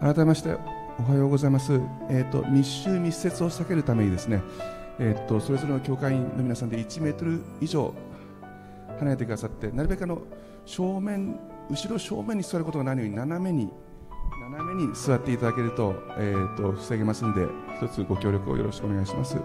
改めましておはようございます、えーと、密集密接を避けるためにですね、えーと、それぞれの教会員の皆さんで1メートル以上離れてくださってなるべくあの正面後ろ正面に座ることがないように斜めに斜めに座っていただけると,、えーと防げますので一つご協力をよろしくお願いします。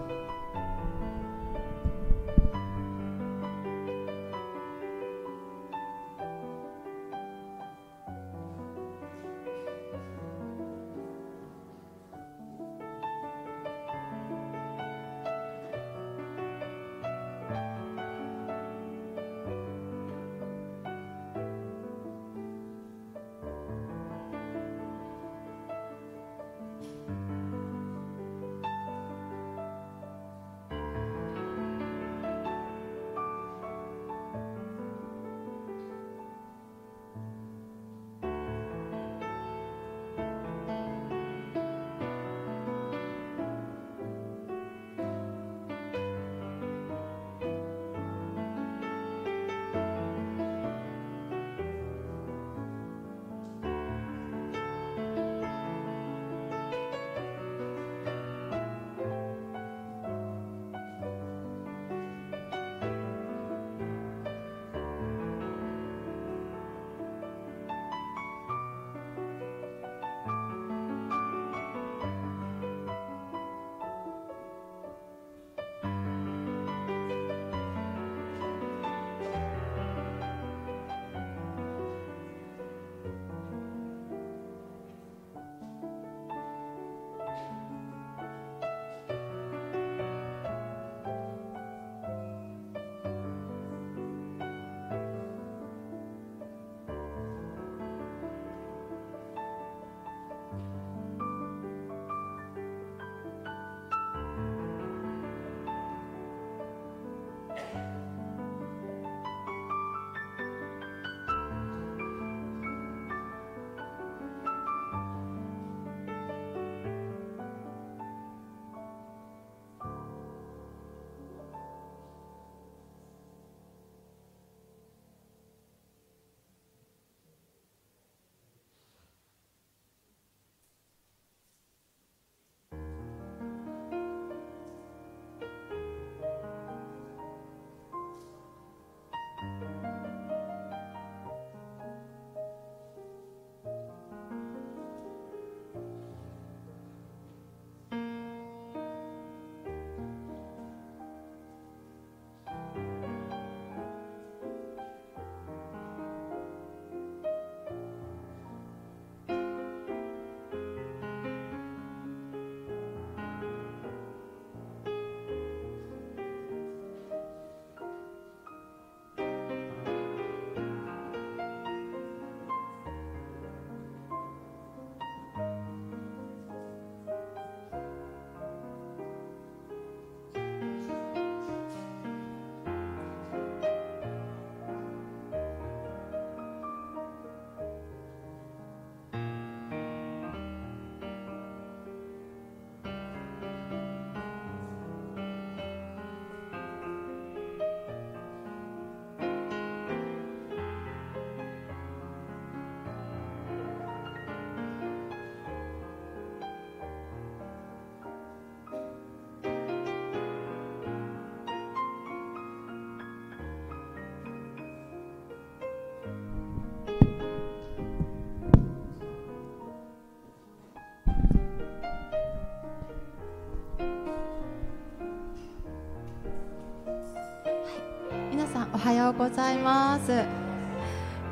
います。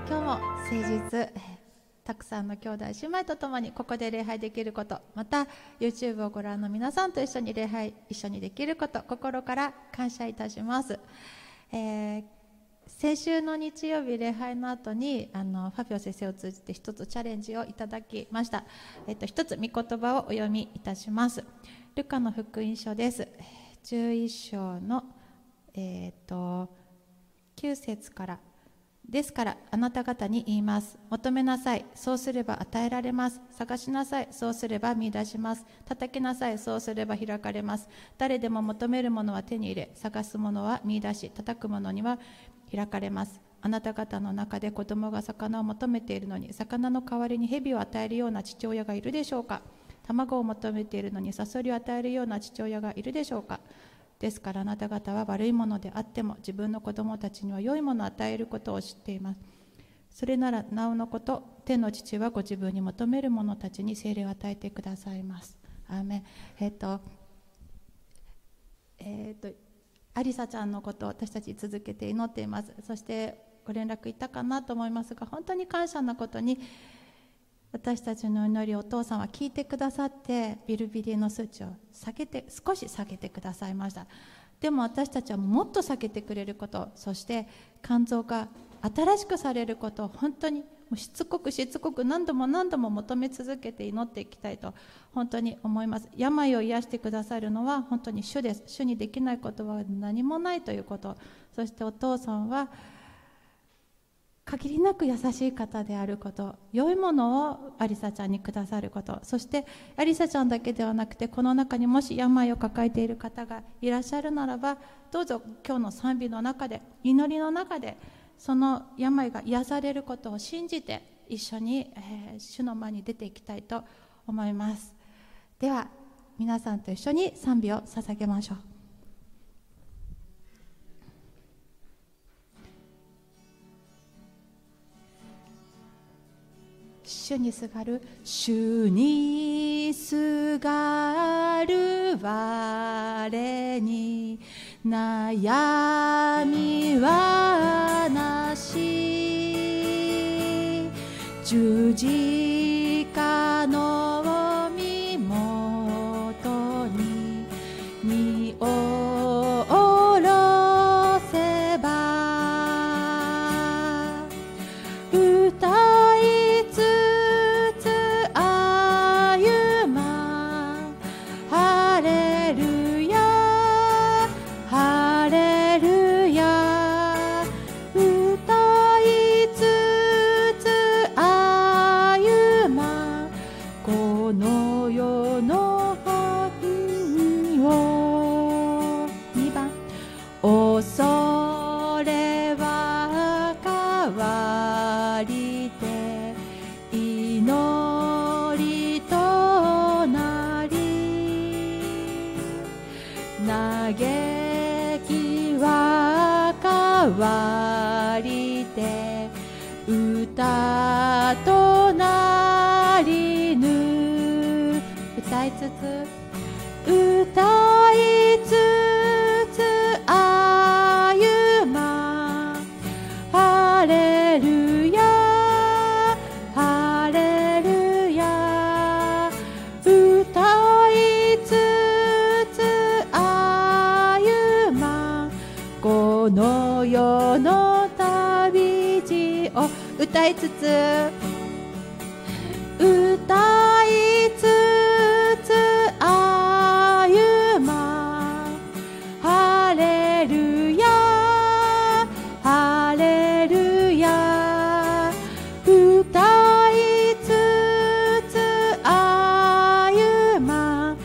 今日も誠実たくさんの兄弟姉妹とともにここで礼拝できることまた YouTube をご覧の皆さんと一緒に礼拝一緒にできること心から感謝いたします、えー、先週の日曜日礼拝の後にあのファビオ先生を通じて一つチャレンジをいただきました、えっと、一つ御言葉をお読みいたします。ルカの福音書です。11章のえっ、と9節から。ですからあなた方に言います。求めなさい。そうすれば与えられます。探しなさい。そうすれば見出します。叩きなさい。そうすれば開かれます。誰でも求めるものは手に入れ。探すものは見出し。叩くものには開かれます。あなた方の中で子供が魚を求めているのに魚の代わりに蛇を与えるような父親がいるでしょうか。卵を求めているのにサソリを与えるような父親がいるでしょうか。ですからあなた方は悪いものであっても自分の子供たちには良いものを与えることを知っています。それならなおのこと天の父はご自分に求める者たちに精霊を与えてくださいます。アーメン。えっ、とえっ、とアリサちゃんのことを私たち続けて祈っています。そしてご連絡いたかなと思いますが本当に感謝なことに私たちの祈りをお父さんは聞いてくださってビルビリの数値を下げて少し下げてくださいました。でも私たちはもっと下げてくれることそして肝臓が新しくされることを本当にしつこくしつこく何度も何度も求め続けて祈っていきたいと本当に思います。病を癒してくださるのは本当に主です。主にできないことは何もないということ。そしてお父さんは限りなく優しい方であること良いものをアリサちゃんにくださることそしてアリサちゃんだけではなくてこの中にもし病を抱えている方がいらっしゃるならばどうぞ今日の賛美の中で祈りの中でその病が癒されることを信じて一緒に、えー、主の前に出ていきたいと思います。では皆さんと一緒に賛美を捧げましょう。主にすがる主にすがる我に悩みはなし。十字架のを歌いつつ。歌いつつ歩まハレルヤハレルヤ歌いつつ歩ま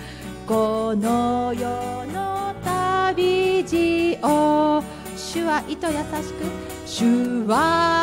この世の旅路を。主は糸優しく主は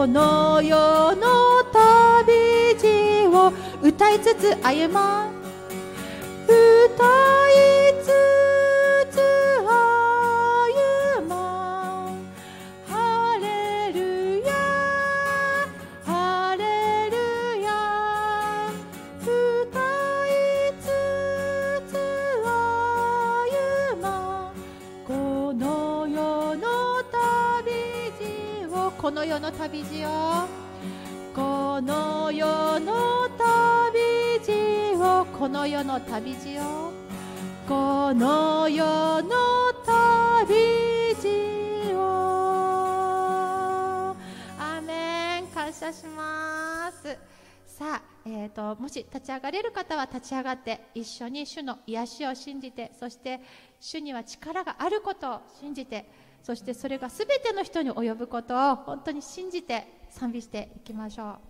この世の旅路を歌いつつ歩まう。歌いつつ旅路よ。この世の旅路をこの世の旅路をこの世の旅路をアメン。感謝します。さあ、えー、ともし立ち上がれる方は立ち上がって一緒に主の癒しを信じてそして主には力があることを信じてそしてそれが全ての人に及ぶことを本当に信じて賛美していきましょう。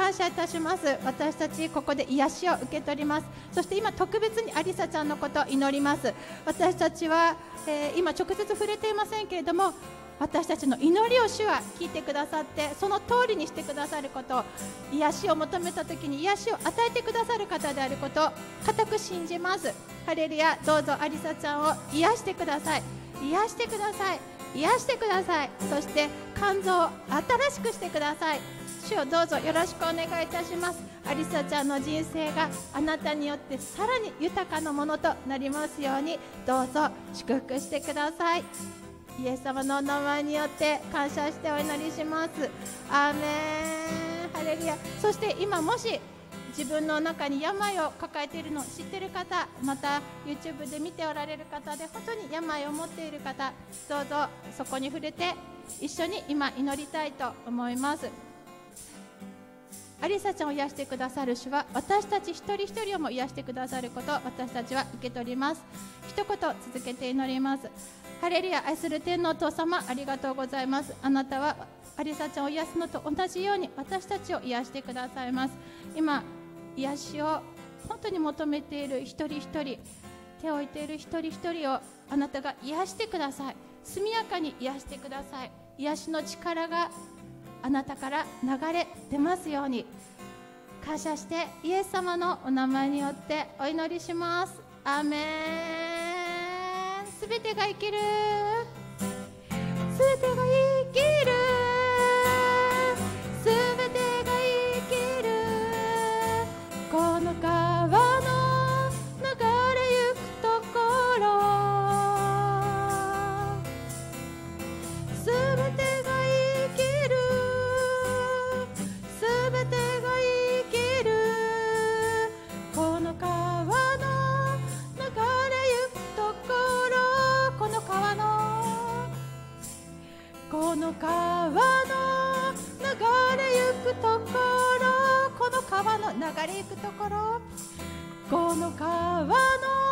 感謝いたします。私たちここで癒しを受け取ります。そして今特別にアリサちゃんのことを祈ります。私たちは、えー、今直接触れていませんけれども私たちの祈りを主は聞いてくださってその通りにしてくださること癒しを求めた時に癒しを与えてくださる方であることを固く信じます。ハレルヤどうぞアリサちゃんを癒してください。癒してください。癒してください。そして肝臓を新しくしてください。主をどうぞよろしくお願いいたします。アリサちゃんの人生があなたによってさらに豊かなものとなりますようにどうぞ祝福してください。イエス様のお名前によって感謝してお祈りします。アーメン。ハレルヤ。そして今もし自分の中に病を抱えているのを知っている方また YouTube で見ておられる方で本当に病を持っている方どうぞそこに触れて一緒に今祈りたいと思います。アリサちゃんを癒してくださる主は私たち一人一人をも癒してくださることを私たちは受け取ります。一言続けて祈ります。ハレルヤ愛する天のお父様ありがとうございます。あなたはアリサちゃんを癒すのと同じように私たちを癒してくださいます。今癒しを本当に求めている一人一人手を置いている一人一人をあなたが癒してください。速やかに癒してください。癒しの力があなたから流れ出ますように。感謝してイエス様のお名前によってお祈りします。アーメン。すべてが生きる。すべて流れゆくところ。この川の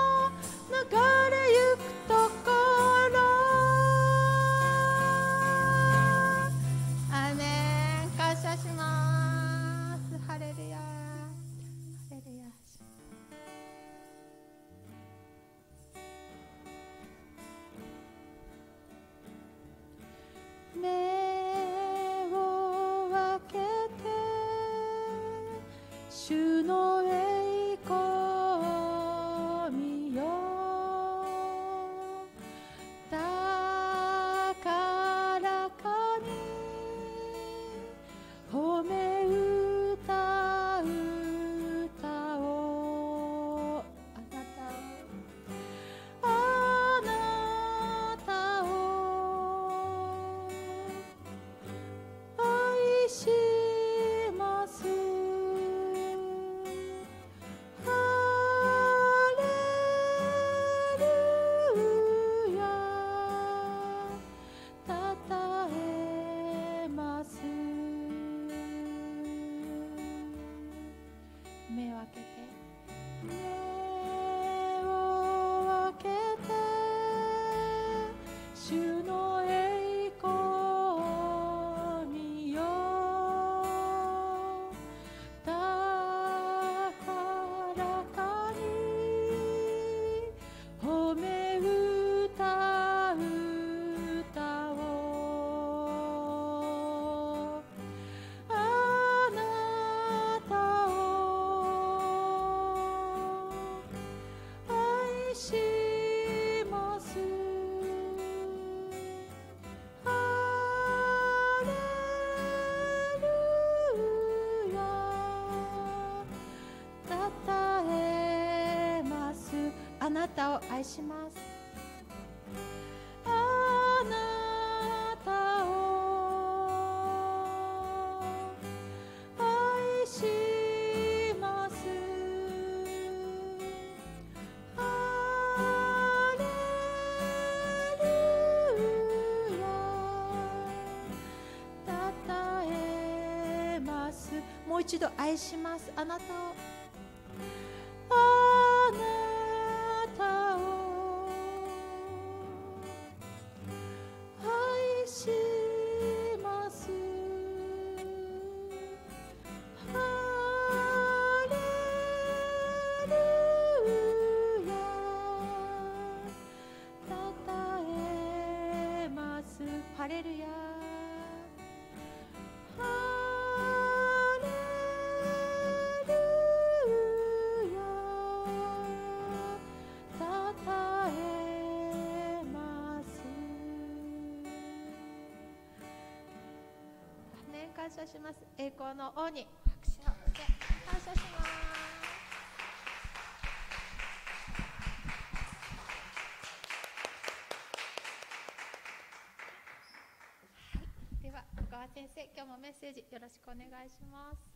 目を開けて。たを愛します。あなたを愛します。ハレルヤ。たたえます。もう一度愛します。あなたを。感謝します。栄光の王に拍手をして感謝します。はい。では小川先生今日もメッセージよろしくお願いします。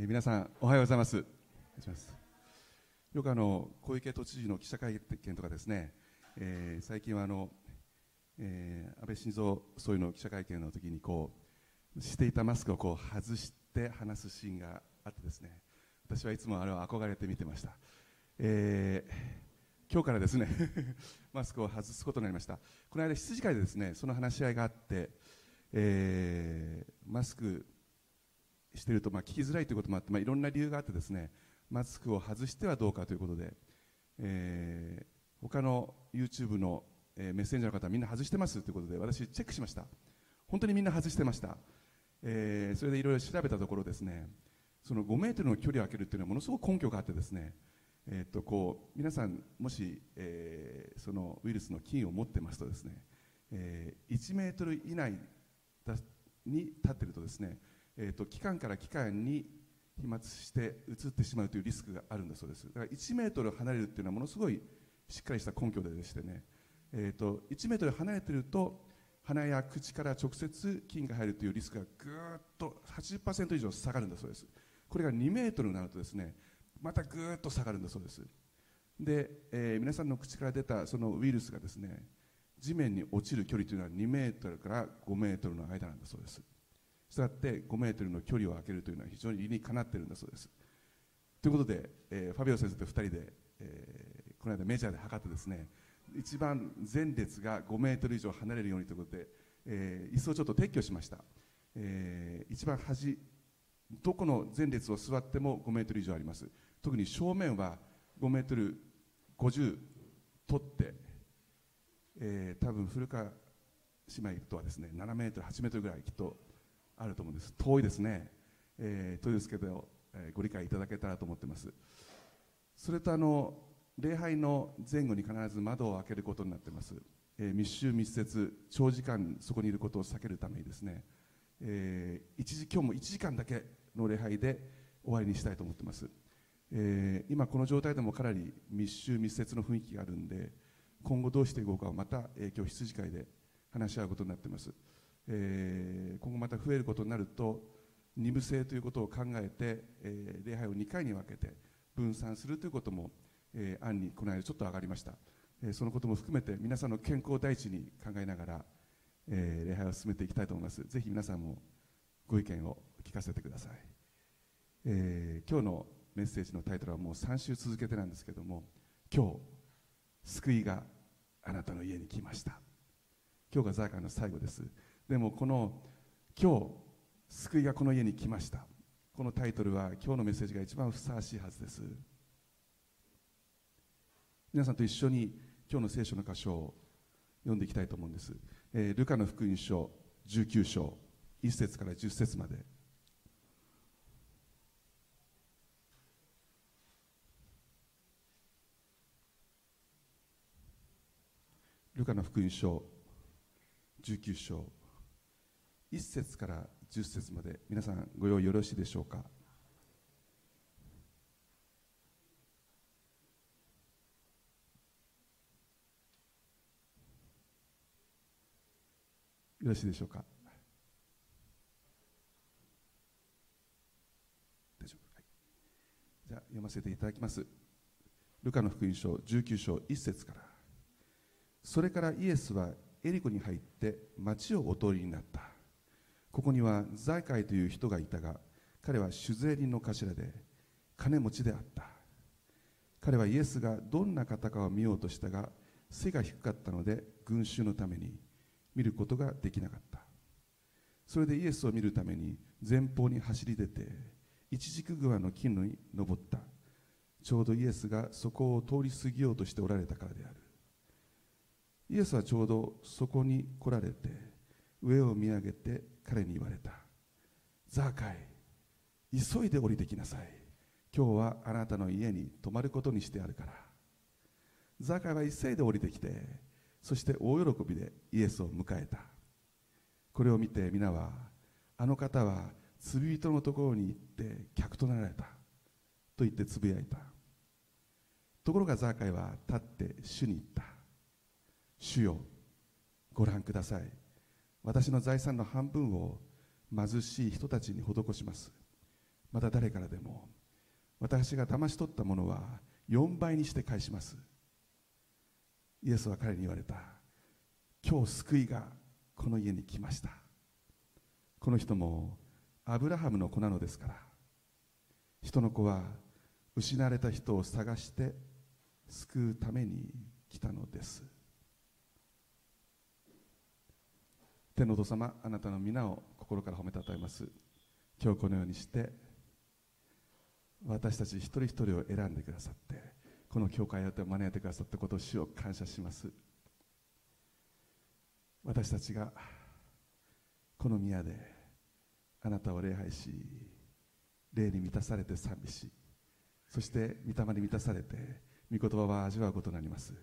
えー皆さんおはようございます。お願いしますよくあの小池都知事の記者会見とかですね、えー最近はあの、えー安倍晋三総理の記者会見の時にこうしていたマスクをこう外して話すシーンがあってですね、私はいつもあれを憧れて見てました。えー今日からですね マスクを外すことになりました。この間羊会でですねその話し合いがあって、えーマスクしてるとまあ聞きづらいということもあって、まあ、いろんな理由があってですねマスクを外してはどうかということで、えー他の YouTube の、えーメッセンジャーの方はみんな外してますということで私チェックしました。本当にみんな外してました、えーそれでいろいろ調べたところですねその5メートルの距離を空けるというのはものすごく根拠があってですねえー、とこう皆さんもし、えーそのウイルスの菌を持ってますとですね、えー1メートル以内に立っているとですねえー、と期間から期間に飛沫して移ってしまうというリスクがあるんだそうです。だから1メートル離れるっていうのはものすごいしっかりした根拠ででしてね、えー、と1メートル離れてると鼻や口から直接菌が入るというリスクがぐーっと80%以上下がるんだそうです。これが2メートルになるとですねまたぐーっと下がるんだそうです。で、えー皆さんの口から出たそのウイルスがですね地面に落ちる距離というのは2メートルから5メートルの間なんだそうです。したがって5メートルの距離を空けるというのは非常に理にかなっているんだそうです。ということで、えーファビオ先生と2人で、えーこの間メジャーで測ってですね一番前列が5メートル以上離れるようにということで、えー椅子をちょっと撤去しました、えー一番端どこの前列を座っても5メートル以上あります。特に正面は5メートル50取って、えー多分古川姉妹とはですね7メートル8メートルぐらいきっとあると思うんです。遠いですね、えー遠いですけど、えご理解いただけたらと思ってます。それとあの礼拝の前後に必ず窓を開けることになってます、えー密集密接長時間そこにいることを避けるためにですね、えー一時今日も1時間だけの礼拝で終わりにしたいと思ってます、えー今この状態でもかなり密集密接の雰囲気があるんで今後どうしていこうかをまた、えー今日羊会で話し合うことになってます、えー今後また増えることになると二部制ということを考えて、えー礼拝を2回に分けて分散するということも、えー案にこの間ちょっと上がりました、えそのことも含めて皆さんの健康第一に考えながら、え礼拝を進めていきたいと思います。ぜひ皆さんもご意見を聞かせてください、え今日のメッセージのタイトルはもう3週続けてなんですけども今日救いがあなたの家に来ました。今日がザーカーの最後です。でもこの今日救いがこの家に来ました。このタイトルは今日のメッセージが一番ふさわしいはずです。皆さんと一緒に今日の聖書の箇所を読んでいきたいと思うんです、えールカの福音書19章1節から10節まで。ルカの福音書19章。1節から10節まで皆さんご用意よろしいでしょうか？よろしいでしょうか？大丈夫、はい、じゃあ読ませていただきます。ルカの福音書19章1節から。それからイエスはエリコに入って町をお通りになった。ここにはザイカイという人がいたが彼は酒税人の頭で金持ちであった。彼はイエスがどんな方かを見ようとしたが背が低かったので群衆のために見ることができなかった。それでイエスを見るために前方に走り出て一軸桑の木に登った。ちょうどイエスがそこを通り過ぎようとしておられたからである。イエスはちょうどそこに来られて上を見上げて彼に言われた。ザーカイ急いで降りてきなさい。今日はあなたの家に泊まることにしてあるから。ザーカイは急いで降りてきてそして大喜びでイエスを迎えた。これを見て皆はあの方は罪人のところに行って客となられた。と言ってつぶやいた。ところがザーカイは立って主に言った。主よご覧ください。私の財産の半分を貧しい人たちに施します。また誰からでも私が騙し取ったものは4倍にして返します。イエスは彼に言われた。今日救いがこの家に来ました。この人もアブラハムの子なのですから。人の子は失われた人を探して救うために来たのです。天のお父様あなたの皆を心から褒めたたえます。今日このようにして私たち一人一人を選んでくださってこの教会を招いてくださったことを主を感謝します。私たちがこの宮であなたを礼拝し霊に満たされて賛美しそして御霊に満たされて御言葉は味わうことになります。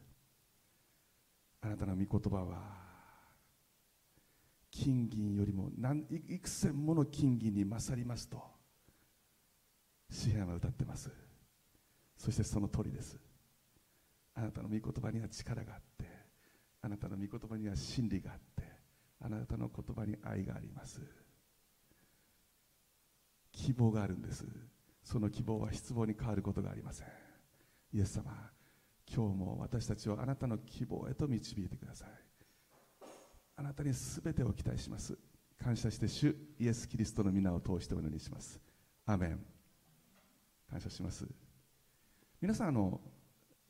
あなたの御言葉は金銀よりも何幾千もの金銀に勝りますと詩篇は歌ってます。そしてその通りです。あなたの御言葉には力があってあなたの御言葉には真理があってあなたの言葉に愛があります。希望があるんです。その希望は失望に変わることがありません。イエス様今日も私たちをあなたの希望へと導いてください。あなたに全てを期待します。感謝して主イエス・キリストの皆を通してお祈りします。アメン。感謝します。皆さんあの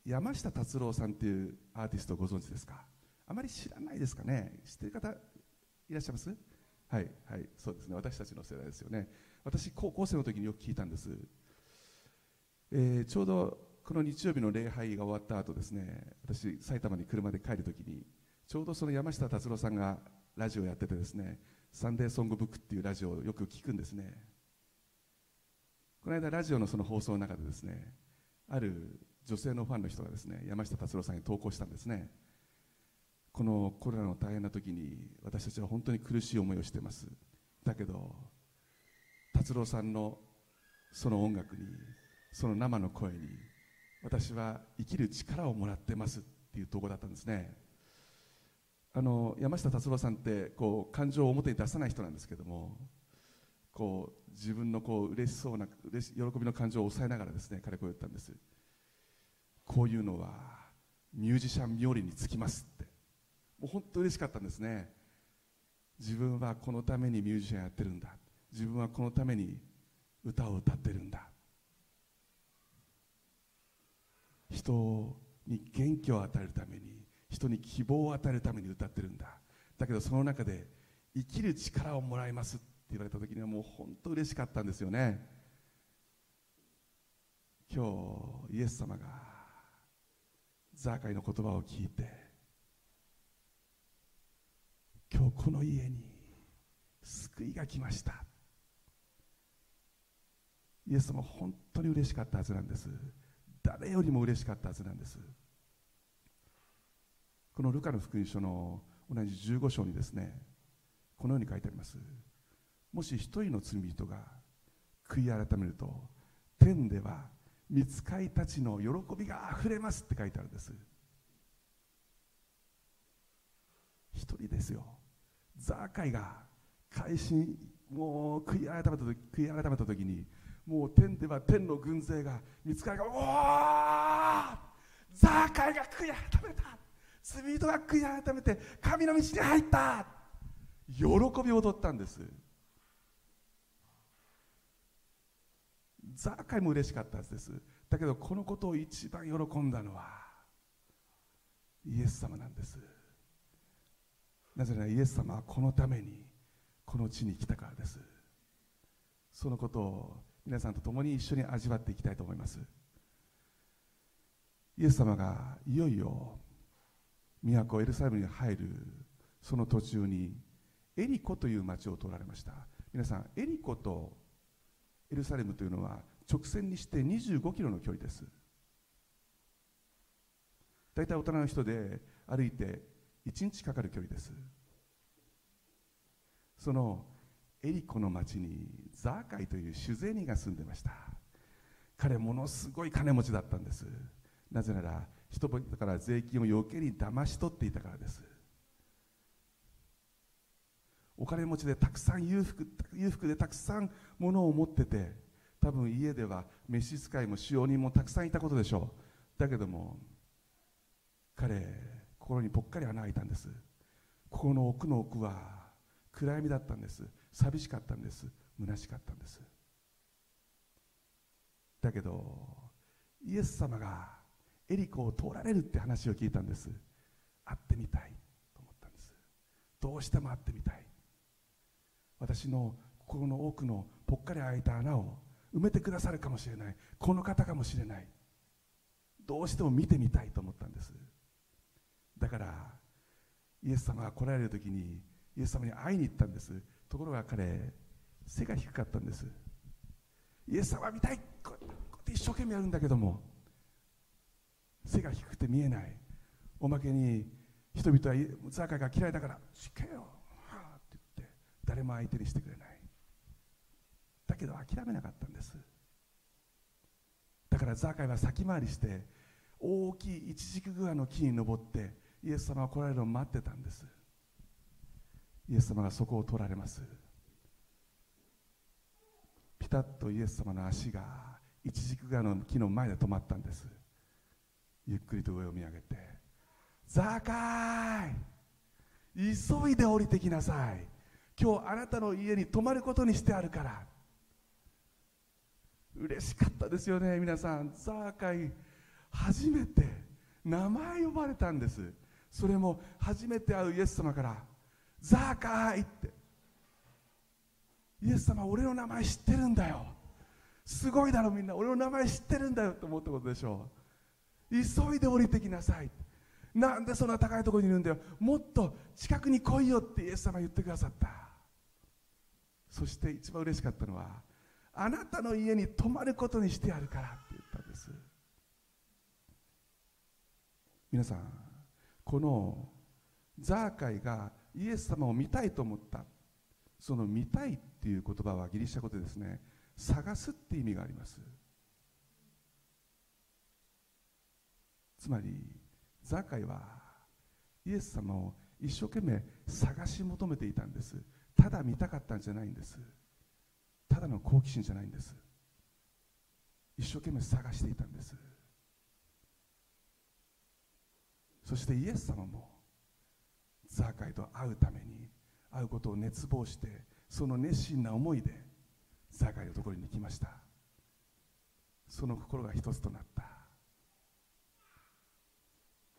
山下達郎さんというアーティストをご存知ですか？あまり知らないですかね？知ってる方いらっしゃいます？はいはいそうですね。私たちの世代ですよね。私高校生の時によく聞いたんです、えー、ちょうどこの日曜日の礼拝が終わった後ですね私埼玉に車で帰る時にちょうどその山下達郎さんがラジオやっててですねサンデーソングブックっていうラジオをよく聞くんですね。この間ラジオのその放送の中でですねある女性のファンの人がですね山下達郎さんに投稿したんですね。このコロナの大変な時に私たちは本当に苦しい思いをしてます。だけど達郎さんのその音楽にその生の声に私は生きる力をもらってますっていう投稿だったんですね。あの山下達郎さんってこう感情を表に出さない人なんですけどもこう自分のこう嬉しそうな嬉し喜びの感情を抑えながらですね彼こう言ったんです。こういうのはミュージシャン冥利につきますって。もう本当嬉しかったんですね。自分はこのためにミュージシャンやってるんだ。自分はこのために歌を歌ってるんだ。人に元気を与えるために人に希望を与えるために歌ってるんだ。だけどその中で生きる力をもらいますって言われた時にはもう本当嬉しかったんですよね。今日イエス様がザーカイの言葉を聞いて今日この家に救いが来ました。イエス様本当に嬉しかったはずなんです。誰よりも嬉しかったはずなんです。このルカの福音書の同じ15章にですねこのように書いてあります。もし一人の罪人が悔い改めると天では見つかいたちの喜びがあふれますって書いてあるんです。一人ですよ。ザーカイが改心もう悔い改めた時悔い改めた時にもう天では天の軍勢が見つかりがおおザーカイが悔い改めた罪人が悔い改めて神の道に入った。喜びを踊ったんです。ザーカイも嬉しかったはずです。だけどこのことを一番喜んだのはイエス様なんです。なぜならイエス様はこのためにこの地に来たからです。そのことを皆さんと共に一緒に味わっていきたいと思います。イエス様がいよいよ都エルサレムに入るその途中にエリコという町を通られました。皆さんエリコとエルサレムというのは直線にして25キロの距離です。大体大人の人で歩いて1日かかる距離です。そのエリコの町にザーカイという酒税人が住んでました。彼ものすごい金持ちだったんです。なぜなら人々から税金を余計に騙し取っていたからです。お金持ちでたくさん裕福裕福でたくさん物を持ってて多分家では召使いも使用人もたくさんいたことでしょう。だけども彼心にぽっかり穴が開いたんです。ここの奥の奥は暗闇だったんです。寂しかったんです。虚しかったんです。だけどイエス様がエリコを通られるって話を聞いたんです。会ってみたいと思ったんです。どうしても会ってみたい。私の心の奥のぽっかり開いた穴を埋めてくださるかもしれない。この方かもしれない。どうしても見てみたいと思ったんです。だからイエス様が来られる時にイエス様に会いに行ったんです。ところが彼背が低かったんです。イエス様見たい。こうやって一生懸命やるんだけども背が低くて見えない。おまけに人々はザーカイが嫌いだから「死けよ!」はって言って誰も相手にしてくれない。だけど諦めなかったんです。だからザーカイは先回りして大きい一軸グアの木に登ってイエス様が来られるのを待ってたんです。イエス様がそこを通られます。ピタッとイエス様の足が一軸側の木の前で止まったんです。ゆっくりと上を見上げて「ザーカイ急いで降りてきなさい。今日あなたの家に泊まることにしてあるから」嬉しかったですよね皆さん。ザーカイ初めて名前呼ばれたんです。それも初めて会うイエス様から「ザーカイ!」って。イエス様俺の名前知ってるんだよ。すごいだろみんな。俺の名前知ってるんだよって思ったことでしょう。急いで降りてきなさい。なんでそんな高いところにいるんだよ。もっと近くに来いよってイエス様言ってくださった。そして一番嬉しかったのはあなたの家に泊まることにしてやるからって言ったんです。皆さんこのザーカイがイエス様を見たいと思った。その見たいっていう言葉はギリシャ語でですね探すって意味があります。つまりザーカイはイエス様を一生懸命探し求めていたんです。ただ見たかったんじゃないんです。ただの好奇心じゃないんです。一生懸命探していたんです。そしてイエス様もザーカイと会うために会うことを熱望してその熱心な思いでザーカイのところに来ました。その心が一つとなった。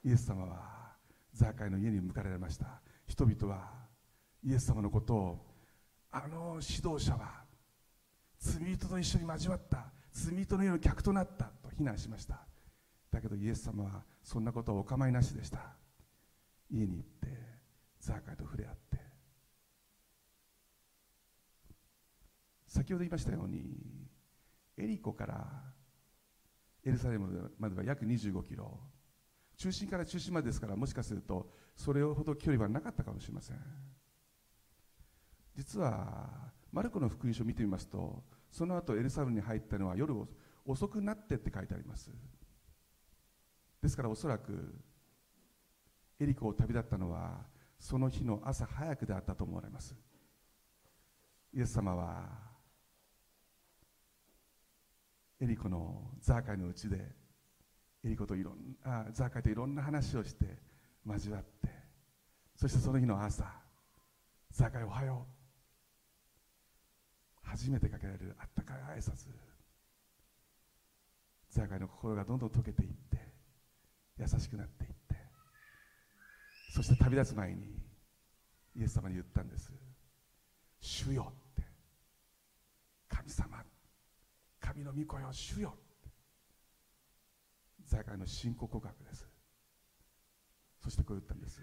イエス様はザーカイの家に迎えられました。人々はイエス様のことをあの指導者は罪人と一緒に交わった罪人のような客となったと非難しました。だけどイエス様はそんなことはお構いなしでした。家に行ってザーカイと触れ合って。先ほど言いましたようにエリコからエルサレムまでは約25キロ。中心から中心までですからもしかするとそれほど距離はなかったかもしれません。実はマルコの福音書を見てみますとその後エルサレムに入ったのは夜遅くなってって書いてあります。ですからおそらくエリコを旅立ったのはその日の朝早くであったと思われます。イエス様はエリコのザーカイのうちでエリコといろんなザーカイといろんな話をして交わってそしてその日の朝ザーカイおはよう。初めてかけられるあったかい挨拶。ザーカイの心がどんどん溶けていって優しくなっていって。そして旅立つ前にイエス様に言ったんです。主よって。神様神の御子よ主よザーカイの信仰告白です。そしてこう言ったんです。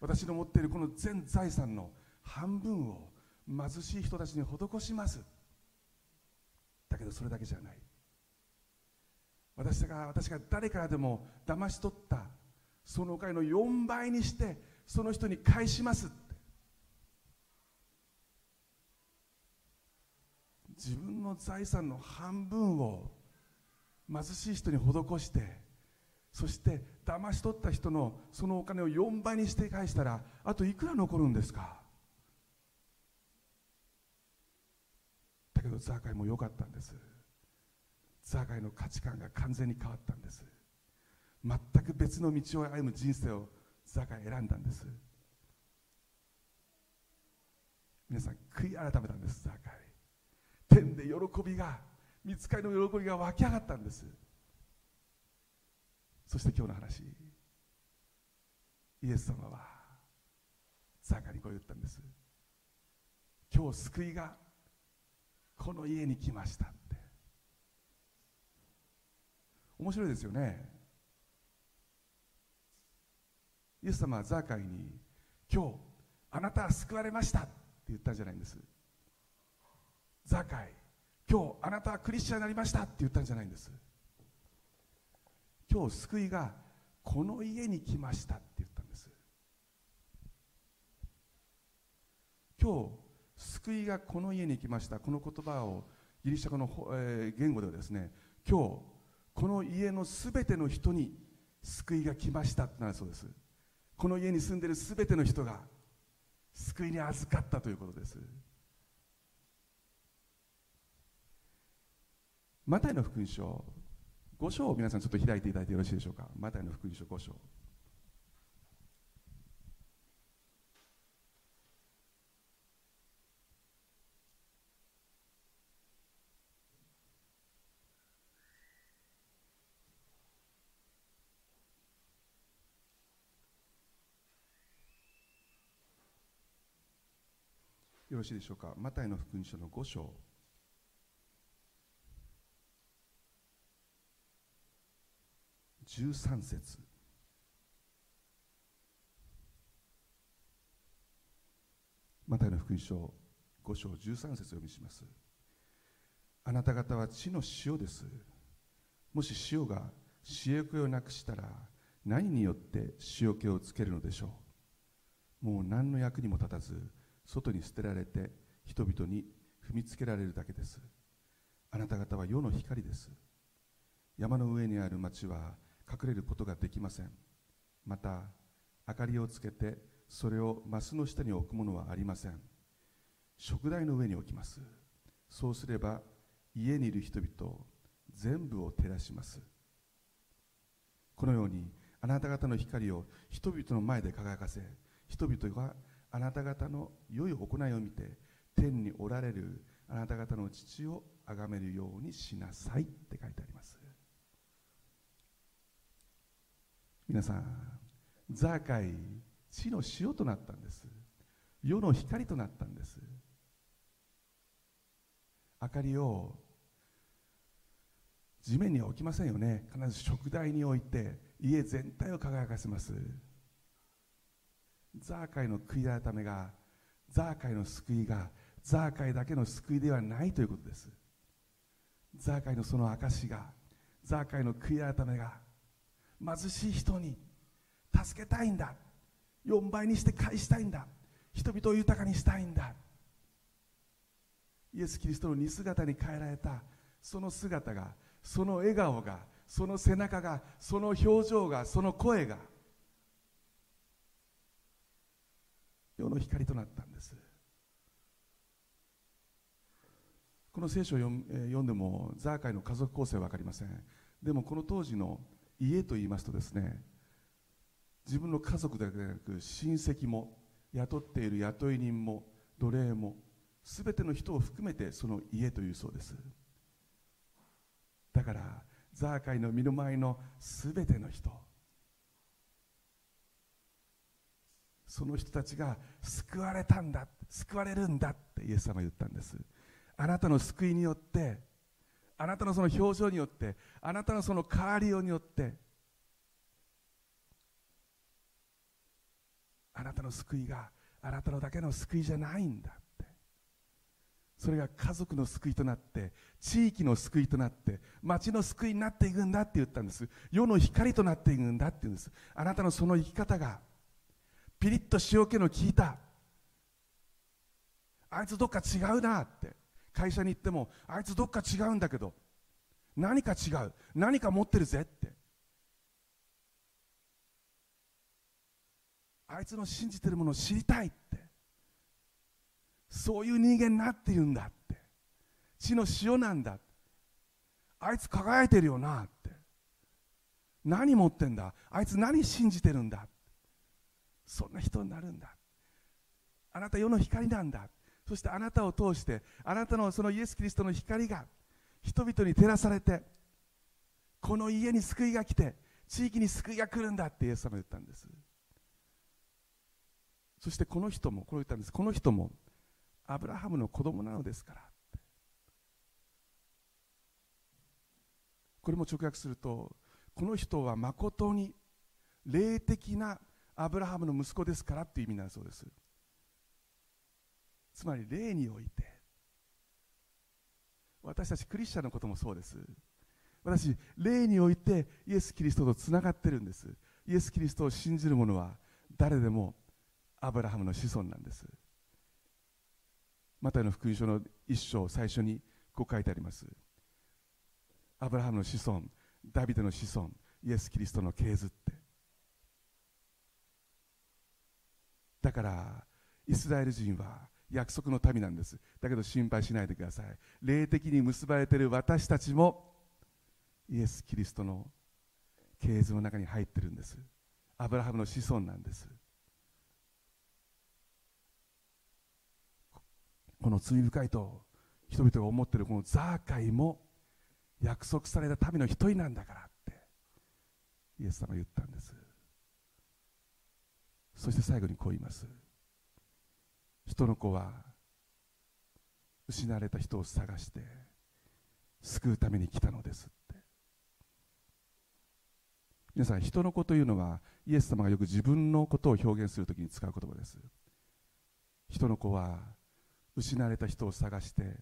私の持っているこの全財産の半分を貧しい人たちに施します。だけどそれだけじゃない。私が私が誰からでも騙し取った。そのお金の4倍にしてその人に返しますって。自分の財産の半分を貧しい人に施してそして騙し取った人のそのお金を4倍にして返したらあといくら残るんですか？だけどザーカイも良かったんです。ザーカイの価値観が完全に変わったんです。全く別の道を歩む人生をザーカイ選んだんです。皆さん悔い改めたんですザーカイ。天で喜びが見つかりの喜びが湧き上がったんです。そして今日の話。イエス様はザカにこう言ったんです。今日救いがこの家に来ましたって。面白いですよね。イエス様はザーカイに今日あなたは救われましたって言ったんじゃないんです。ザーカイ。今日あなたはクリスチャンになりましたって言ったんじゃないんです。今日救いがこの家に来ましたって言ったんです。今日救いがこの家に来ました。この言葉をギリシャ語の、えー、言語ではですね今日この家のすべての人に救いが来ましたってなるそうです。この家に住んでいるすべての人が救いに預かったということです。マタイの福音書。5章を皆さんちょっと開いていただいてよろしいでしょうか。マタイの福音書5章。よろしいでしょうか。マタイの福音書の5章。13節。マタイの福音書5章13節を読みします。あなた方は地の塩です。もし塩が塩気をなくしたら何によって塩気をつけるのでしょう。もう何の役にも立たず外に捨てられて人々に踏みつけられるだけです。あなた方は世の光です。山の上にある町は隠れることができません。また明かりをつけてそれをマスの下に置くものはありません。食台の上に置きます。そうすれば家にいる人々全部を照らします。このようにあなた方の光を人々の前で輝かせ人々があなた方の良い行いを見て天におられるあなた方の父を崇めるようにしなさいって書いてあります。皆さんザーカイ地の塩となったんです。世の光となったんです。明かりを地面には置きませんよね。必ず食台に置いて家全体を輝かせます。ザーカイの悔い改めがザーカイの救いがザーカイだけの救いではないということです。ザーカイのその証がザーカイの悔い改めが貧しい人に助けたいんだ。4倍にして返したいんだ。人々を豊かにしたいんだ。イエス・キリストの似姿に変えられたその姿がその笑顔がその背中がその表情がその声が世の光となったんです。この聖書を読んでもザーカイの家族構成は分かりません。でもこの当時の家と言いますとですね自分の家族だけでなく親戚も雇っている雇い人も奴隷も全ての人を含めてその家というそうです。だからザーカイの身の前の全ての人その人たちが救われたんだ救われるんだってイエス様は言ったんです。あなたの救いによってあなたのその表情によってあなたのその変わりようによってあなたの救いがあなたのだけの救いじゃないんだって。それが家族の救いとなって地域の救いとなって町の救いになっていくんだって言ったんです。世の光となっていくんだって言うんです。あなたのその生き方がピリッと塩気の効いたあいつどっか違うなって。会社に行ってもあいつどっか違うんだけど何か違う何か持ってるぜって。あいつの信じてるものを知りたいって。そういう人間になっているんだって。血の塩なんだあいつ輝いてるよなって。何持ってんだ？あいつ何信じてるんだそんな人になるんだあなた世の光なんだそしてあなたを通してあなたのそのイエス・キリストの光が人々に照らされてこの家に救いが来て地域に救いが来るんだってイエス様が言ったんです。そしてこの人もこれ言ったんです。この人もアブラハムの子供なのですから。これも直訳するとこの人は誠に霊的なアブラハムの息子ですからっていう意味になるそうです。つまり霊において私たちクリスチャンのこともそうです。私霊においてイエス・キリストとつながってるんです。イエス・キリストを信じる者は誰でもアブラハムの子孫なんです。マタイの福音書の一章最初にこう書いてあります。アブラハムの子孫ダビデの子孫イエス・キリストの系図って。だからイスラエル人は約束の民なんです。だけど心配しないでください。霊的に結ばれている私たちもイエス・キリストの系図の中に入ってるんです。アブラハムの子孫なんです。この罪深いと人々が思ってるこのザーカイも約束された民の一人なんだからってイエス様は言ったんです。そして最後にこう言います。人の子は失われた人を探して救うために来たのですって。皆さん人の子というのはイエス様がよく自分のことを表現するときに使う言葉です。人の子は失われた人を探して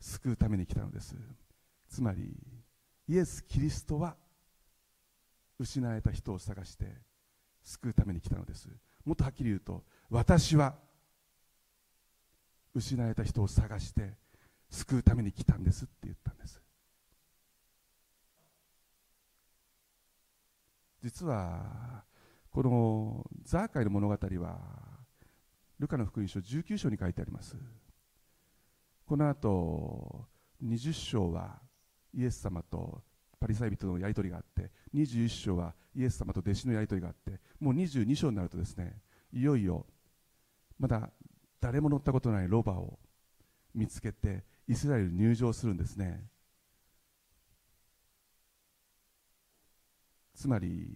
救うために来たのです。つまりイエス・キリストは失われた人を探して救うために来たのです。もっとはっきり言うと私は失われた人を探して救うために来たんですって言ったんです。実はこのザーカイの物語はルカの福音書19章に書いてあります。この後20章はイエス様とパリサイ人のやり取りがあって21章はイエス様と弟子のやり取りがあってもう22章になるとですねいよいよまだ誰も乗ったことないロバを見つけてイスラエルに入場するんですね。つまり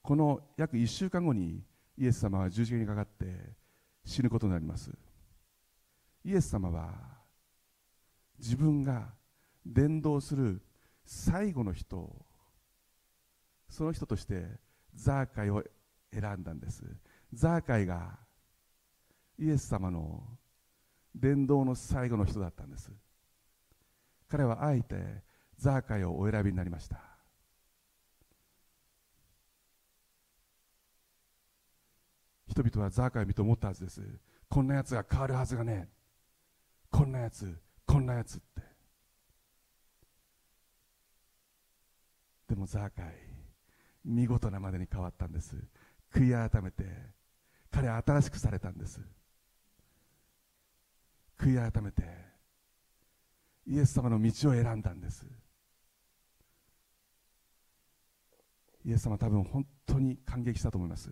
この約1週間後にイエス様は十字架にかかって死ぬことになります。イエス様は自分が伝道する最後の人その人としてザーカイを選んだんです。ザーカイがイエス様の伝道の最後の人だったんです。彼はあえてザーカイをお選びになりました。人々はザーカイを見て思ったはずです。こんなやつが変わるはずがねこんなやつこんなやつって。でもザーカイ見事なまでに変わったんです。悔い改めて彼は新しくされたんです。悔い改めてイエス様の道を選んだんです。イエス様多分本当に感激したと思います。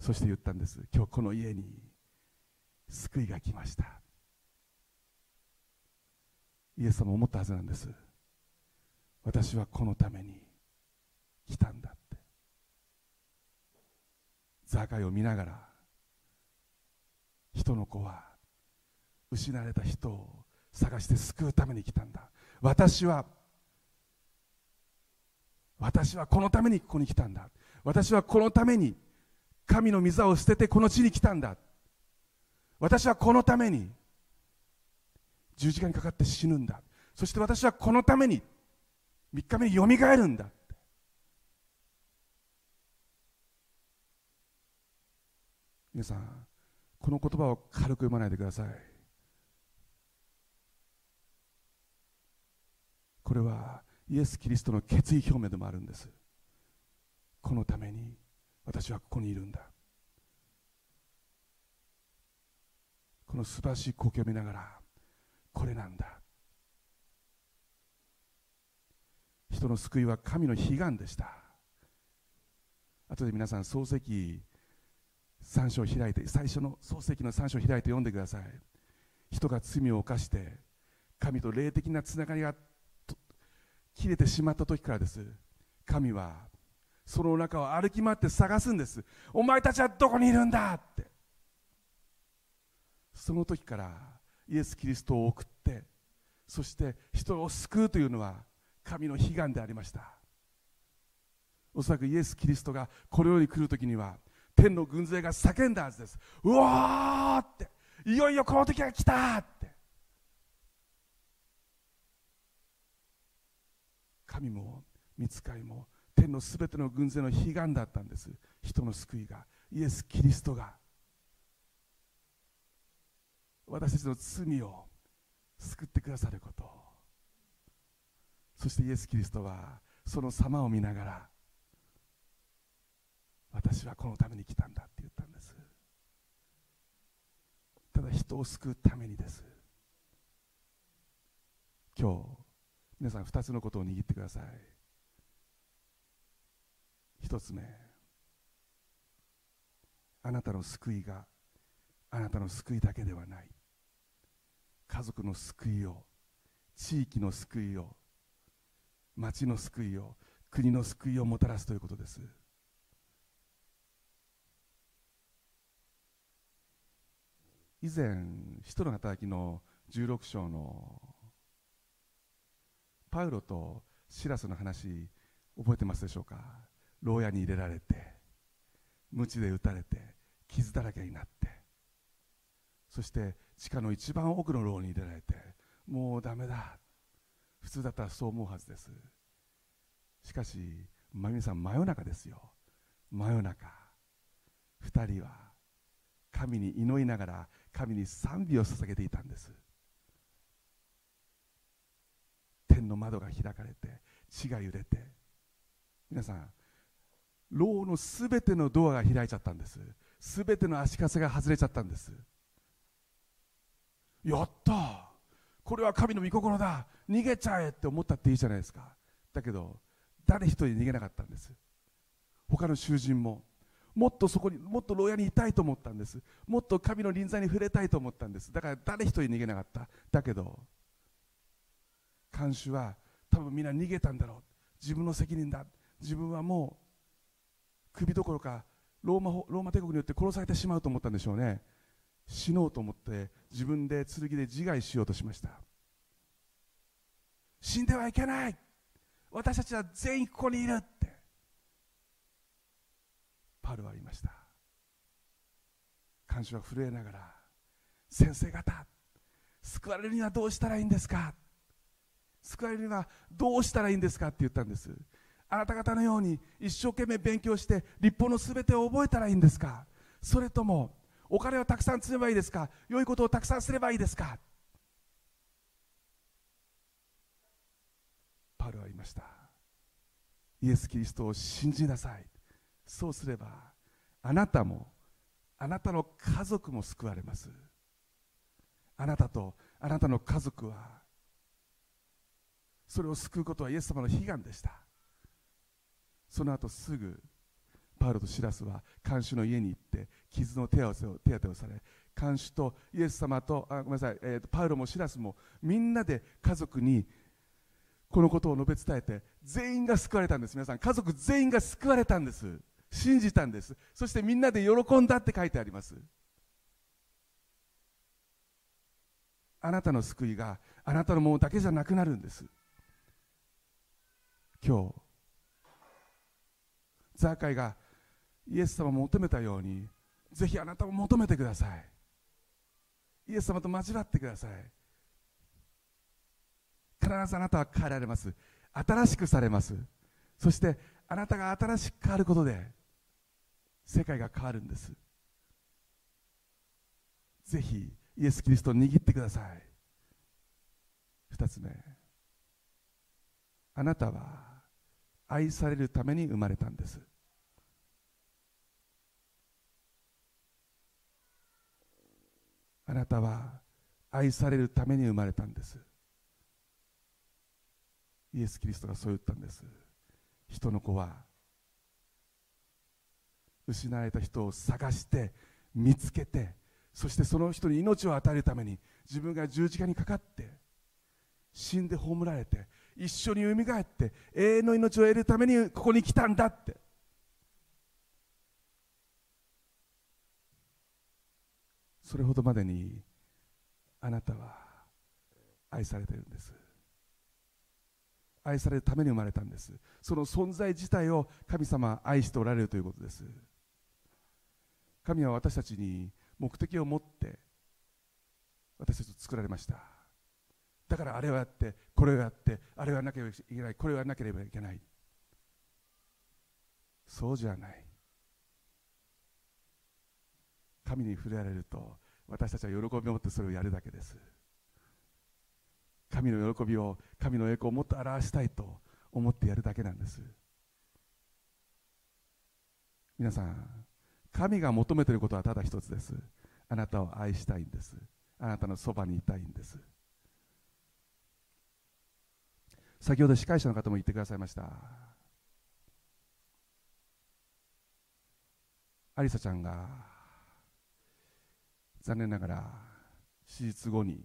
そして言ったんです。今日この家に救いが来ました。イエス様思ったはずなんです。私はこのために来たんだって。ザカイを見ながら人の子は失われた人を探して救うために来たんだ。私は私はこのためにここに来たんだ。私はこのために神の御座を捨ててこの地に来たんだ。私はこのために十字架にかかって死ぬんだ。そして私はこのために3日目によみがえるんだ。皆さんこの言葉を軽く読まないでください。これはイエス・キリストの決意表明でもあるんです。このために私はここにいるんだ。この素晴らしい光景を見ながらこれなんだ。人の救いは神の悲願でした。後で皆さん漱石3章開いて最初の漱石の3章開いて読んでください。人が罪を犯して神と霊的なつながりがあって切れてしまった時からです。神はその中を歩き回って探すんです。お前たちはどこにいるんだって。その時からイエス・キリストを送ってそして人を救うというのは神の悲願でありました。おそらくイエス・キリストがこの世に来る時には天の軍勢が叫んだはずです。うわーっていよいよこの時が来たって。神も見つかりも天のすべての軍勢の悲願だったんです。人の救いが。イエス・キリストが。私たちの罪を救ってくださること。そしてイエス・キリストはその様を見ながら私はこのために来たんだって言ったんです。ただ人を救うためにです。今日皆さん2つのことを握ってください。1つ目あなたの救いがあなたの救いだけではない。家族の救いを地域の救いを町の救いを国の救いをもたらすということです。以前使徒の働きの16章のパウロとシラスの話覚えてますでしょうか？牢屋に入れられて鞭で打たれて傷だらけになって。そして地下の一番奥の牢に入れられてもうダメだ。普通だったらそう思うはずです。しかし真由さん真夜中ですよ。真夜中。2人は神に祈りながら神に賛美を捧げていたんです。天の窓が開かれて地が揺れて。皆さん牢のすべてのドアが開いちゃったんです。すべての足かせが外れちゃったんです。やった！これは神の御心だ！逃げちゃえって思ったっていいじゃないですか。だけど誰一人逃げなかったんです。他の囚人ももっとそこにもっと牢屋にいたいと思ったんです。もっと神の臨在に触れたいと思ったんです。だから誰一人逃げなかった。だけど看守は多分みんな逃げたんだろう。自分の責任だ。自分はもう首どころかローマローマ帝国によって殺されてしまうと思ったんでしょうね。死のうと思って自分で剣で自害しようとしました。死んではいけない。私たちは全員ここにいるって。パルは言いました。看守は震えながら先生方救われるにはどうしたらいいんですか？救われるにはどうしたらいいんですかって言ったんです。あなた方のように一生懸命勉強して立法のすべてを覚えたらいいんですか。それともお金をたくさん積めばいいですか。良いことをたくさんすればいいですか。パウルは言いました。イエス・キリストを信じなさい。そうすればあなたもあなたの家族も救われます。あなたとあなたの家族はそれを救うことはイエス様の悲願でした。その後すぐパウロとシラスは看守の家に行って傷の手合わせを手当てをされ看守とイエス様とあごめんなさい、えー、パウロもシラスもみんなで家族にこのことを述べ伝えて全員が救われたんです。皆さん家族全員が救われたんです。信じたんです。そしてみんなで喜んだって書いてあります。あなたの救いがあなたのものだけじゃなくなるんです。今日ザーカイがイエス様を求めたようにぜひあなたも求めてください。イエス様と交わってください。必ずあなたは変えられます。新しくされます。そしてあなたが新しく変わることで世界が変わるんです。ぜひイエス・キリストを握ってください。2つ目。あなたは愛されるために生まれたんです。あなたは愛されるために生まれたんです。イエス・キリストがそう言ったんです。人の子は失われた人を探して見つけてそしてその人に命を与えるために自分が十字架にかかって死んで葬られて一緒によみがえって永遠の命を得るためにここに来たんだって。それほどまでにあなたは愛されてるんです。愛されるために生まれたんです。その存在自体を神様は愛しておられるということです。神は私たちに目的を持って私たちを作られました。だからあれをやってこれをやってあれをやらなければいけないこれをやらなければいけない。そうじゃない。神に触れられると私たちは喜びを持ってそれをやるだけです。神の喜びを神の栄光をもっと表したいと思ってやるだけなんです。皆さん神が求めていることはただ一つです。あなたを愛したいんです。あなたのそばにいたいんです。先ほど司会者の方も言ってくださいましたアリサちゃんが残念ながら手術後に、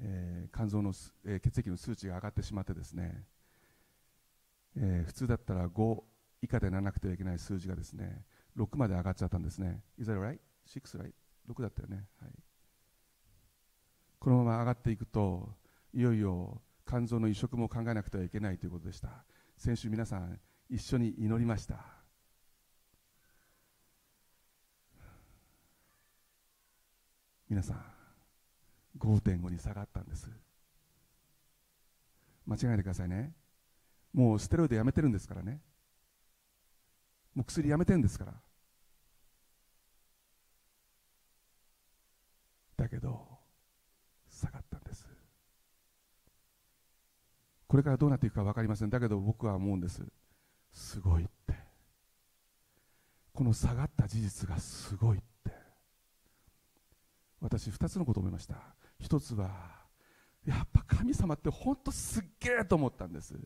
えー、肝臓の、えー、血液の数値が上がってしまってですね、えー、普通だったら5以下でならなくてはいけない数字がですね6まで上がっちゃったんですね。Is that right? 6 right? 6だったよね。はい、このまま上がっていくと、いよいよ肝臓の移植も考えなくてはいけないということでした。先週皆さん一緒に祈りました。皆さん、5.5に下がったんです。間違えないでくださいね。もうステロイドやめてるんですからね。もう薬やめてるんですからだけど下がったんですこれからどうなっていくか分かりません。だけど僕は思うんです。すごいって。この下がった事実がすごいって。私2つのことを思いました。1つはやっぱ神様って本当すっげえと思ったんです。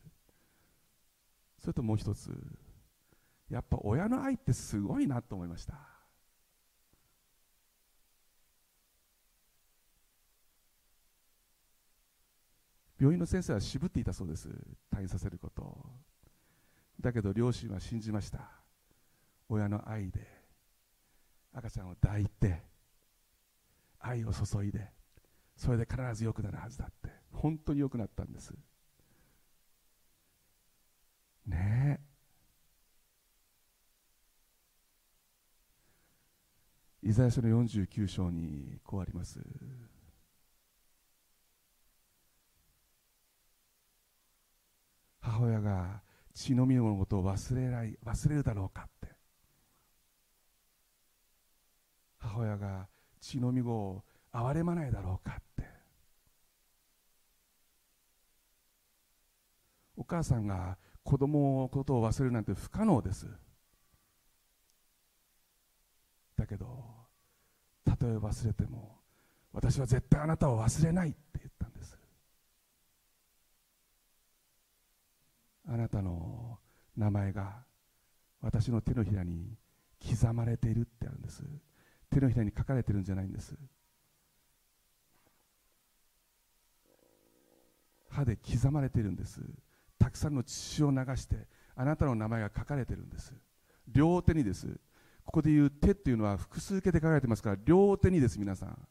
それともう一つやっぱ親の愛ってすごいなと思いました。病院の先生は渋っていたそうです。退院させること。だけど両親は信じました。親の愛で赤ちゃんを抱いて愛を注いでそれで必ず良くなるはずだって。本当に良くなったんです。ねえ。イザヤ書の49章にこうあります。母親が血のみのことを忘れない忘れるだろうかって。母親が血のみ子を憐れまないだろうかって。お母さんが子供のことを忘れるなんて不可能です。だけどたとえ忘れても私は絶対あなたを忘れないって言ったんですあなたの名前が私の手のひらに刻まれているってあるんです。手のひらに書かれてるんじゃないんです。歯で刻まれてるんです。たくさんの血を流してあなたの名前が書かれてるんです。両手にです。ここで言う手っていうのは複数形で書かれてますから両手にです皆さん。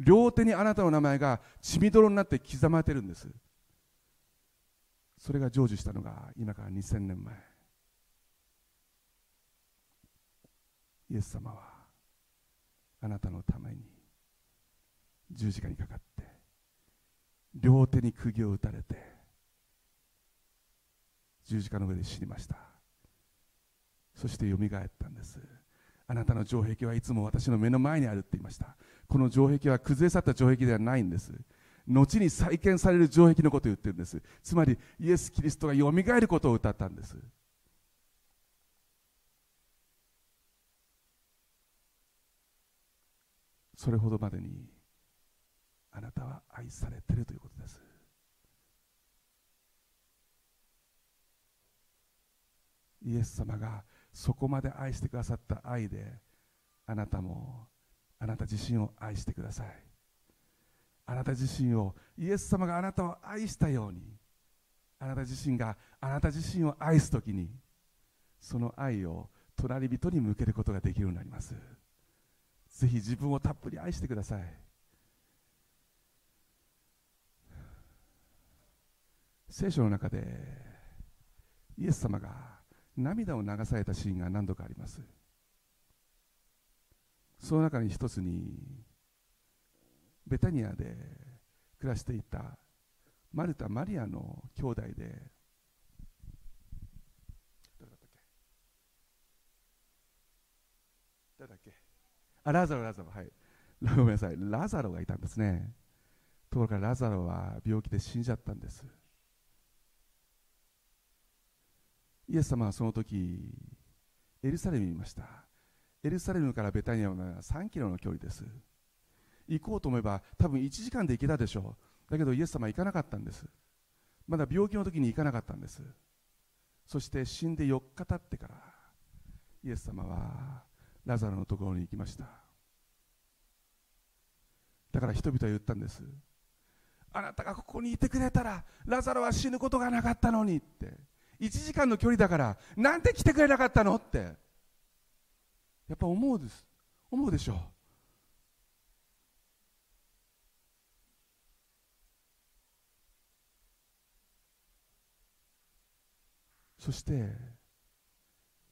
両手にあなたの名前が血みどろになって刻まれてるんです。それが成就したのが今から2000年前。イエス様はあなたのために十字架にかかって両手に釘を打たれて十字架の上で死にました。そしてよみがえったんです。あなたの城壁はいつも私の目の前にあるって言いました。この城壁は崩れ去った城壁ではないんです。後に再建される城壁のことを言ってるんです。つまりイエス・キリストがよみがえることを歌ったんです。それほどまでにあなたは愛されているということです。イエス様がそこまで愛してくださった愛であなたもあなた自身を愛してください。あなた自身をイエス様があなたを愛したようにあなた自身があなた自身を愛す時にその愛を隣人に向けることができるようになります。ぜひ自分をたっぷり愛してください。聖書の中でイエス様が涙を流されたシーンが何度かあります。その中に一つにベタニアで暮らしていたマルタ・マリアの兄弟で誰だっけ？あラザロラザロはい。ごめんなさい。ラザロがいたんですね。ところがラザロは病気で死んじゃったんです。イエス様はその時エルサレムにいました。エルサレムからベタニアは3キロの距離です。行こうと思えば多分1時間で行けたでしょう。だけどイエス様は行かなかったんです。まだ病気の時に行かなかったんです。そして死んで4日経ってからイエス様はラザロのところに行きました。だから人々は言ったんです。あなたがここにいてくれたらラザロは死ぬことがなかったのにって。1時間の距離だからなんで来てくれなかったのって。やっぱ思うです。思うでしょう。そして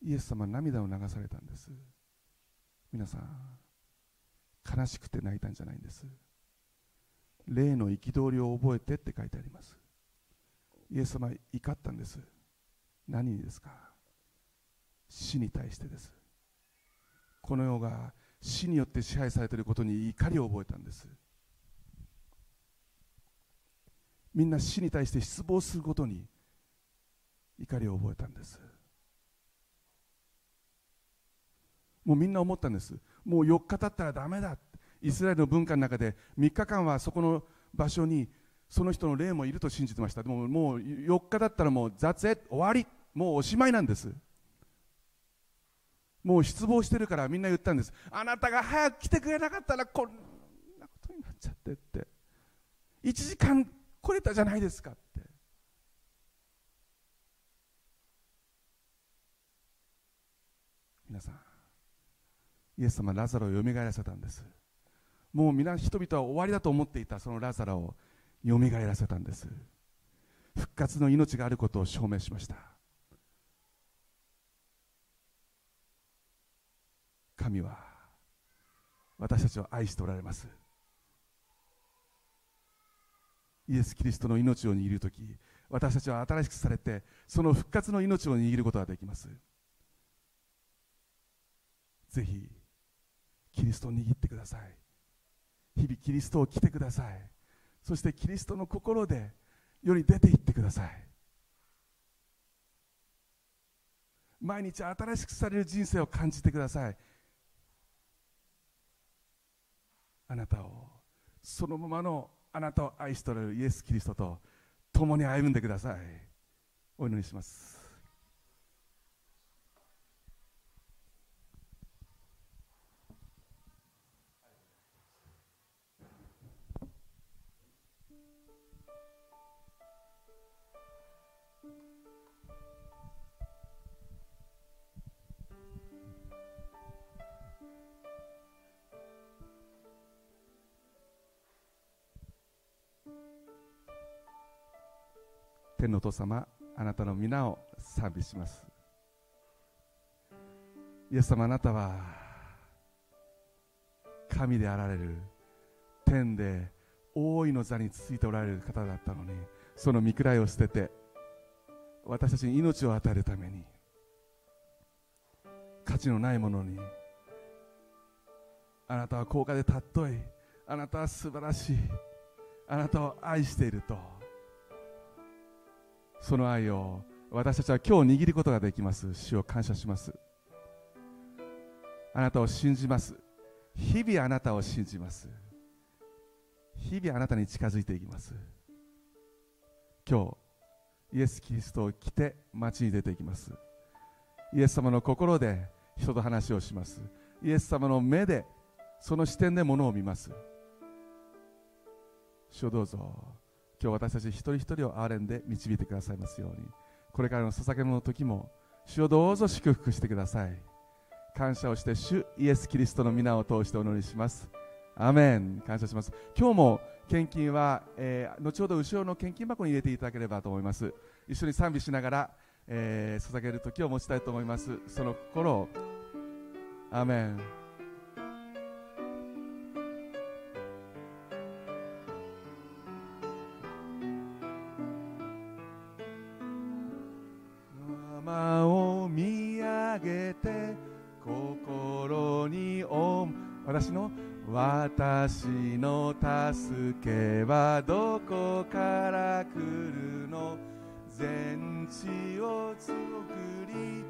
イエス様涙を流されたんです。皆さん悲しくて泣いたんじゃないんです。霊の憤りを覚えてって書いてあります。イエス様怒ったんです。何にですか？死に対してです。この世が死によって支配されていることに怒りを覚えたんです。みんな死に対して失望することに怒りを覚えたんです。もうみんな思ったんです。もう4日経ったらだめだ。イスラエルの文化の中で3日間はそこの場所にその人の霊もいると信じてました。でももう4日だったらもう雑へ終わり。もうおしまいなんです。もう失望してるからみんな言ったんです。あなたが早く来てくれなかったらこんなことになっちゃってって。1時間来れたじゃないですかって皆さんイエス様ラザロをよみがえらせたんです。もう皆人々は終わりだと思っていたそのラザロをよみがえらせたんです。復活の命があることを証明しました。神は私たちを愛しておられます。イエス・キリストの命を握るとき私たちは新しくされてその復活の命を握ることができます。ぜひキリストを握ってください。日々キリストを来てください。そしてキリストの心で世に出て行ってください。毎日新しくされる人生を感じてください。あなたをそのままのあなたを愛しておられるイエス・キリストと共に歩んでください。お祈りします。天のお父様あなたの皆を賛美します。イエス様あなたは神であられる天で大いの座についておられる方だったのにその見くらいを捨てて私たちに命を与えるために価値のないものにあなたは高価で尊いあなたは素晴らしいあなたを愛していると。その愛を私たちは今日握ることができます。主を感謝します。あなたを信じます。日々あなたを信じます。日々あなたに近づいていきます。今日イエス・キリストを着て街に出ていきます。イエス様の心で人と話をします。イエス様の目でその視点でものを見ます。主をどうぞ。今日私たち一人一人を憐れんで導いてくださいますように。これからの捧げ物の時も主をどうぞ祝福してください。感謝をして主イエス・キリストの皆を通してお祈りします。アメン。感謝します。今日も献金は、えー、後ほど後ろの献金箱に入れていただければと思います。一緒に賛美しながら、えー、捧げる時を持ちたいと思います。その心を。アメン。私の助けはどこから来るの全地を作り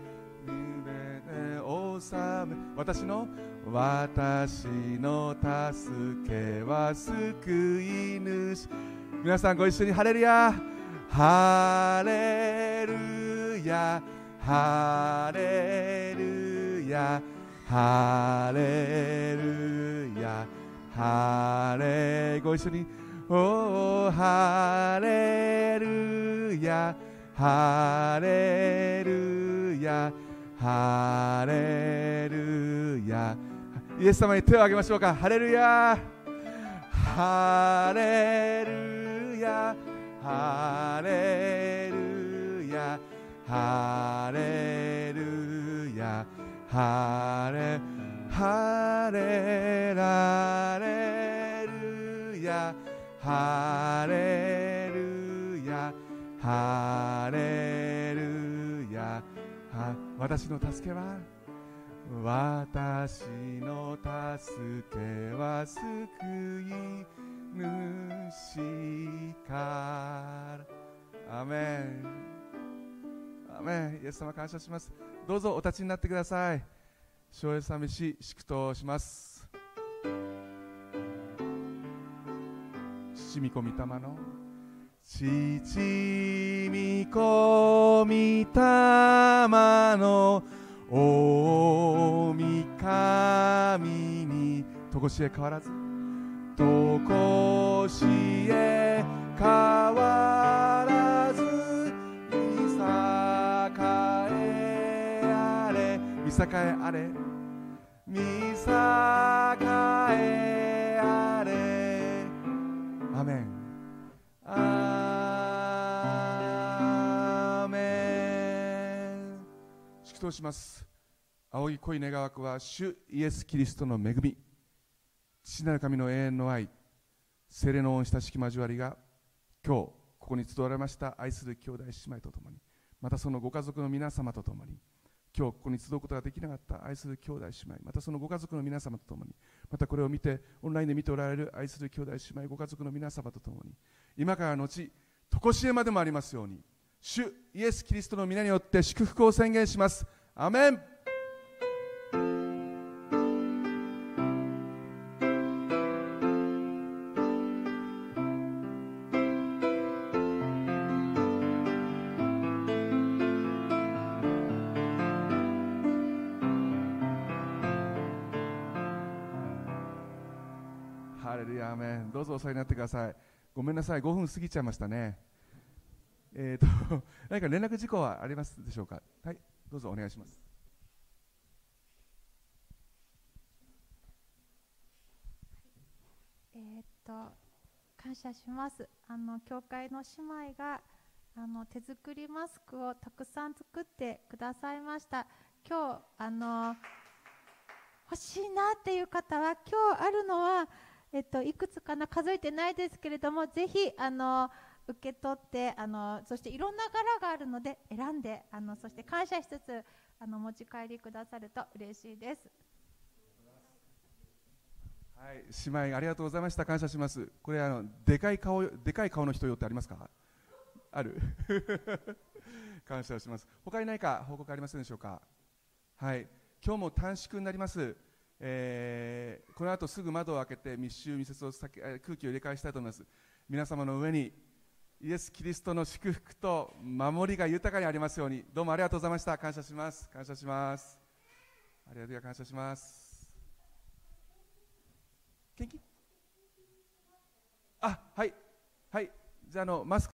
夢で治め私の私の助けは救い主皆さんご一緒にハレルヤ。ハレルヤ。ハレルヤ。ハレルヤ。ハレご一緒に。おーハレルヤハレルヤ。ハレルヤ。イエス様に手を挙げましょうか。ハレルヤ。ハレルヤ。ハレルヤ。ハレルヤ。ハレハレラレルヤ。ハレルヤ。ハレルヤ。私の助けは？私の助けは救い主から。アメン。アメン。イエス様感謝します。どうぞお立ちになってください。省エ賛美し祝祷します。父御子御霊の。父御子御霊の。大神にとこしえ変わらず。とこしえ変わらず。見栄えあれ。見栄えあれ。祷します。青い恋願わくは主イエス・キリストの恵み父なる神の永遠の愛精霊の恩親しき交わりが今日ここに集われました愛する兄弟姉妹とともにまたそのご家族の皆様とともに今日ここに集うことができなかった愛する兄弟姉妹またそのご家族の皆様と共にまたこれを見てオンラインで見ておられる愛する兄弟姉妹ご家族の皆様と共に今からのち常しえまでもありますように主イエス・キリストの皆によって祝福を宣言します。アメン。さいになってください。ごめんなさい。5分過ぎちゃいましたね。えーと、何か連絡事項はありますでしょうか？はいどうぞお願いします。えー、っと感謝します。あの教会の姉妹があの手作りマスクをたくさん作ってくださいました。今日あの欲しいなっていう方は今日あるのはえっと、いくつかな数えてないですけれどもぜひあの受け取ってあのそしていろんな柄があるので選んであのそして感謝しつつあの持ち帰りくださると嬉しいです。はい、姉妹ありがとうございました。感謝します。これあのでかい顔でかい顔の人よってありますか？ある？感謝します。他に何か報告ありませんでしょうか？はい、今日も短縮になります。えーこの後すぐ窓を開けて密集密接を空気を入れ替えしたいと思います。皆様の上にイエス・キリストの祝福と守りが豊かにありますように。どうもありがとうございました。感謝します。感謝します。ありがとう感謝します。元気あはい。はい。じゃあのマスク